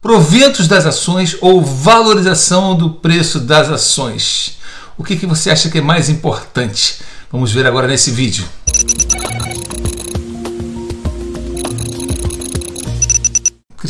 Proventos das ações ou valorização do preço das ações. O que, que você acha que é mais importante? Vamos ver agora nesse vídeo.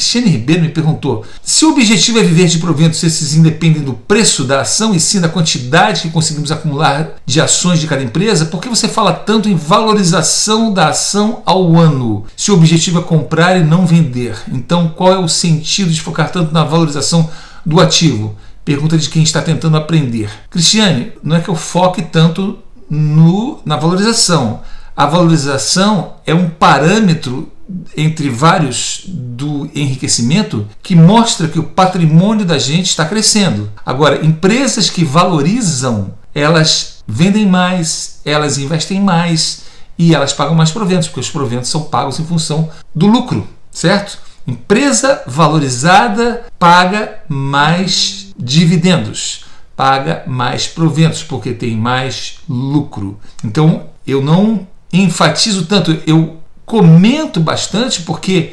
Cristiane Ribeiro me perguntou: se o objetivo é viver de proventos, esses independem do preço da ação e sim da quantidade que conseguimos acumular de ações de cada empresa, por que você fala tanto em valorização da ação ao ano? Se o objetivo é comprar e não vender, então qual é o sentido de focar tanto na valorização do ativo? Pergunta de quem está tentando aprender. Cristiane, não é que eu foque tanto no, na valorização. A valorização é um parâmetro entre vários do enriquecimento que mostra que o patrimônio da gente está crescendo. Agora, empresas que valorizam, elas vendem mais, elas investem mais e elas pagam mais proventos, porque os proventos são pagos em função do lucro, certo? Empresa valorizada paga mais dividendos, paga mais proventos, porque tem mais lucro. Então, eu não enfatizo tanto, eu comento bastante porque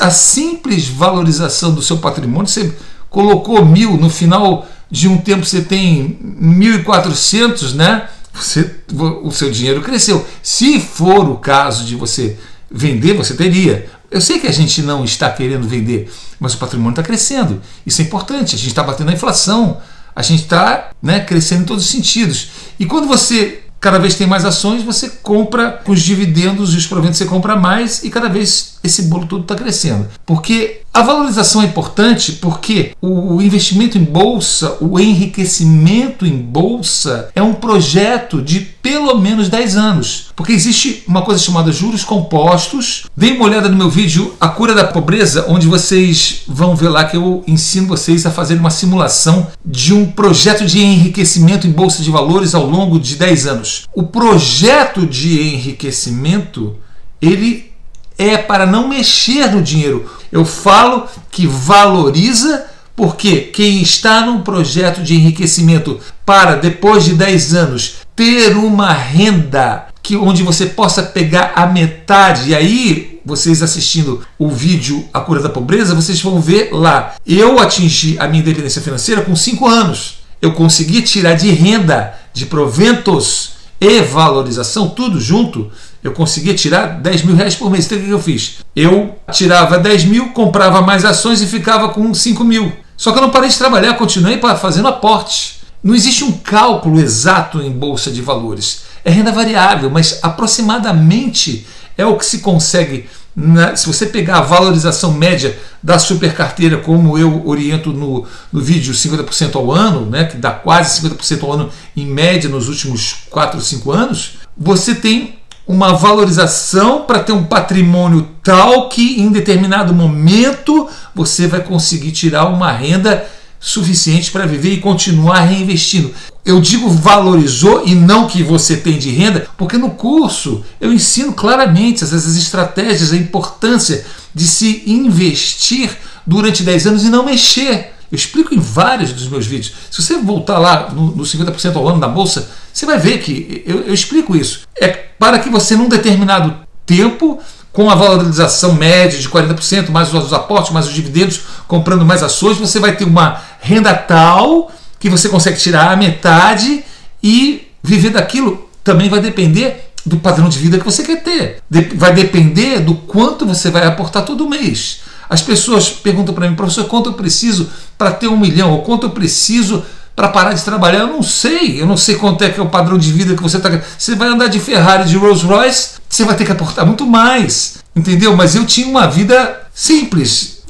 a simples valorização do seu patrimônio, você colocou mil, no final de um tempo você tem 1.400, né? Você, o seu dinheiro cresceu. Se for o caso de você vender, você teria. Eu sei que a gente não está querendo vender, mas o patrimônio está crescendo. Isso é importante. A gente está batendo a inflação. A gente está né, crescendo em todos os sentidos. E quando você cada vez tem mais ações, você compra com os dividendos e os proventos você compra mais e cada vez esse bolo todo está crescendo. Porque a valorização é importante porque o investimento em bolsa, o enriquecimento em bolsa é um projeto de pelo menos 10 anos. Porque existe uma coisa chamada juros compostos. Dê uma olhada no meu vídeo A Cura da Pobreza, onde vocês vão ver lá que eu ensino vocês a fazer uma simulação de um projeto de enriquecimento em bolsa de valores ao longo de 10 anos. O projeto de enriquecimento, ele é para não mexer no dinheiro. Eu falo que valoriza porque quem está num projeto de enriquecimento para depois de 10 anos ter uma renda que onde você possa pegar a metade e aí vocês assistindo o vídeo A Cura da Pobreza, vocês vão ver lá. Eu atingi a minha independência financeira com 5 anos. Eu consegui tirar de renda, de proventos e valorização, tudo junto, eu conseguia tirar 10 mil reais por mês. Então o que eu fiz? Eu tirava 10 mil, comprava mais ações e ficava com 5 mil. Só que eu não parei de trabalhar, continuei fazendo aporte. Não existe um cálculo exato em bolsa de valores. É renda variável, mas aproximadamente é o que se consegue. Na, se você pegar a valorização média da super carteira, como eu oriento no, no vídeo 50% ao ano, né, que dá quase 50% ao ano em média nos últimos 4 ou 5 anos, você tem uma valorização para ter um patrimônio tal que em determinado momento você vai conseguir tirar uma renda suficiente para viver e continuar reinvestindo. Eu digo valorizou e não que você tem de renda, porque no curso eu ensino claramente essas estratégias, a importância de se investir durante 10 anos e não mexer. Eu explico em vários dos meus vídeos. Se você voltar lá no, no 50% ao ano da bolsa, você vai ver que eu, eu explico isso. É para que você, num determinado tempo, com a valorização média de 40%, mais os aportes, mais os dividendos, comprando mais ações, você vai ter uma renda tal que você consegue tirar a metade e viver daquilo. Também vai depender do padrão de vida que você quer ter. vai depender do quanto você vai aportar todo mês. As pessoas perguntam para mim, professor, quanto eu preciso para ter um milhão? Ou quanto eu preciso para parar de trabalhar? Eu não sei. Eu não sei quanto é que é o padrão de vida que você está. Você vai andar de Ferrari, de Rolls Royce, você vai ter que aportar muito mais. Entendeu? Mas eu tinha uma vida simples,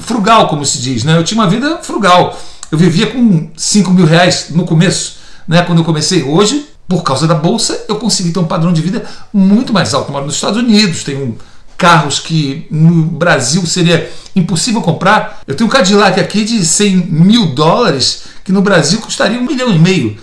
frugal, como se diz. Né? Eu tinha uma vida frugal. Eu vivia com 5 mil reais no começo, né? quando eu comecei. Hoje, por causa da bolsa, eu consegui ter um padrão de vida muito mais alto. Eu moro nos Estados Unidos, tenho carros que no Brasil seria impossível comprar. Eu tenho um Cadillac aqui de 100 mil dólares que no Brasil custaria um milhão e meio.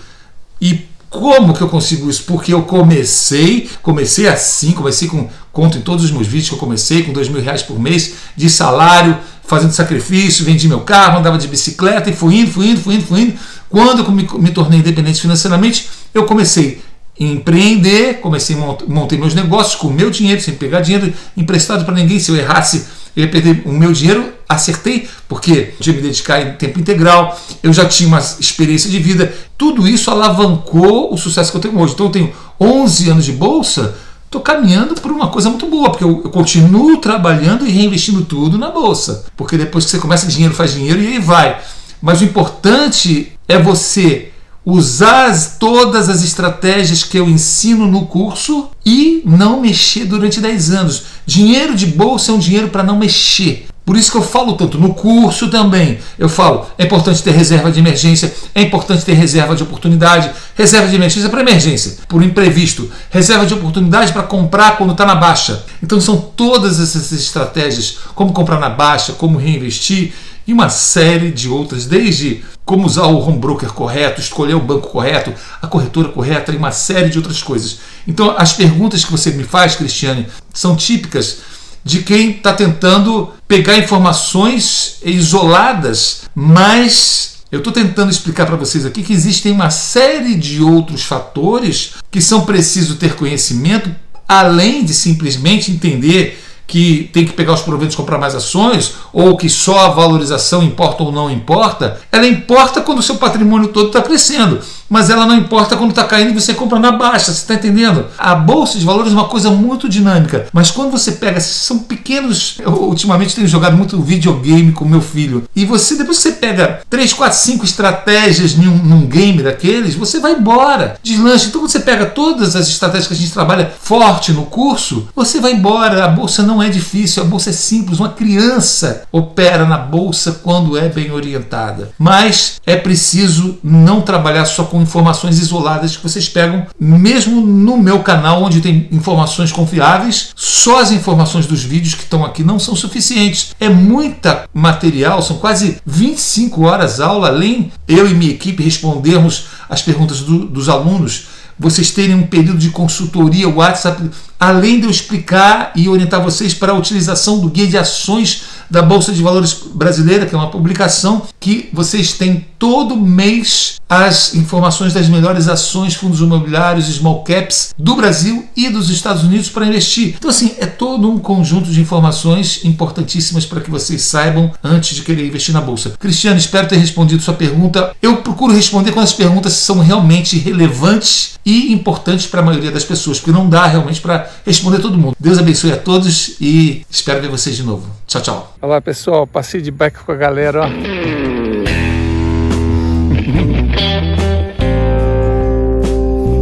E como que eu consigo isso? Porque eu comecei, comecei assim, comecei com, conto em todos os meus vídeos que eu comecei com dois mil reais por mês de salário, fazendo sacrifício, vendi meu carro, andava de bicicleta e fui indo, fui indo, fui indo, fui indo. Quando eu me, me tornei independente financeiramente, eu comecei empreender, comecei a montei meus negócios com meu dinheiro, sem pegar dinheiro emprestado para ninguém. Se eu errasse, eu ia perder o meu dinheiro, acertei, porque tinha me dedicar em tempo integral, eu já tinha uma experiência de vida. Tudo isso alavancou o sucesso que eu tenho hoje. Então eu tenho 11 anos de bolsa, estou caminhando por uma coisa muito boa, porque eu, eu, continuo trabalhando e reinvestindo tudo na bolsa. Porque depois que você começa, dinheiro faz dinheiro e aí vai. Mas o importante é você usar todas as estratégias que eu ensino no curso e não mexer durante 10 anos. Dinheiro de bolsa é um dinheiro para não mexer. Por isso que eu falo tanto no curso também. Eu falo, é importante ter reserva de emergência, é importante ter reserva de oportunidade, reserva de emergência para emergência, por imprevisto, reserva de oportunidade para comprar quando está na baixa. Então são todas essas estratégias, como comprar na baixa, como reinvestir e uma série de outras, desde como usar o home broker correto, escolher o banco correto, a corretora correta e uma série de outras coisas. Então, as perguntas que você me faz, Cristiane, são típicas de quem está tentando pegar informações isoladas, mas eu estou tentando explicar para vocês aqui que existem uma série de outros fatores que são preciso ter conhecimento, além de simplesmente entender que tem que pegar os proventos e comprar mais ações, ou que só a valorização importa ou não importa, ela importa quando o seu patrimônio todo está crescendo, mas ela não importa quando está caindo e você compra na baixa, você está entendendo? A bolsa de valores é uma coisa muito dinâmica, mas quando você pega, são pequenos. Eu ultimamente tenho jogado muito videogame com meu filho, e você, depois você pega 3, 4, 5 estratégias num, num game daqueles, você vai embora, deslancha. Então, quando você pega todas as estratégias que a gente trabalha forte no curso, você vai embora, a bolsa não é difícil, a bolsa é simples. Uma criança opera na bolsa quando é bem orientada. Mas é preciso não trabalhar só com informações isoladas que vocês pegam, mesmo no meu canal, onde tem informações confiáveis. Só as informações dos vídeos que estão aqui não são suficientes. É muita material, são quase 25 horas aula, além eu e minha equipe respondermos as perguntas do, dos alunos vocês terem um período de consultoria WhatsApp, além de eu explicar e orientar vocês para a utilização do guia de ações da Bolsa de Valores Brasileira, que é uma publicação que vocês têm todo mês as informações das melhores ações, fundos imobiliários, small caps do Brasil e dos Estados Unidos para investir. Então, assim, é todo um conjunto de informações importantíssimas para que vocês saibam antes de querer investir na Bolsa. Cristiano, espero ter respondido sua pergunta. Eu procuro responder quando as perguntas são realmente relevantes e importantes para a maioria das pessoas, porque não dá realmente para responder todo mundo. Deus abençoe a todos e espero ver vocês de novo. Tchau, tchau. Olá pessoal, passei de bike com a galera, ó.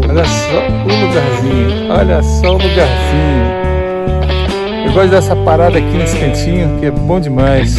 Olha só o lugarzinho, olha só o lugarzinho. Eu gosto dessa parada aqui nesse cantinho, que é bom demais.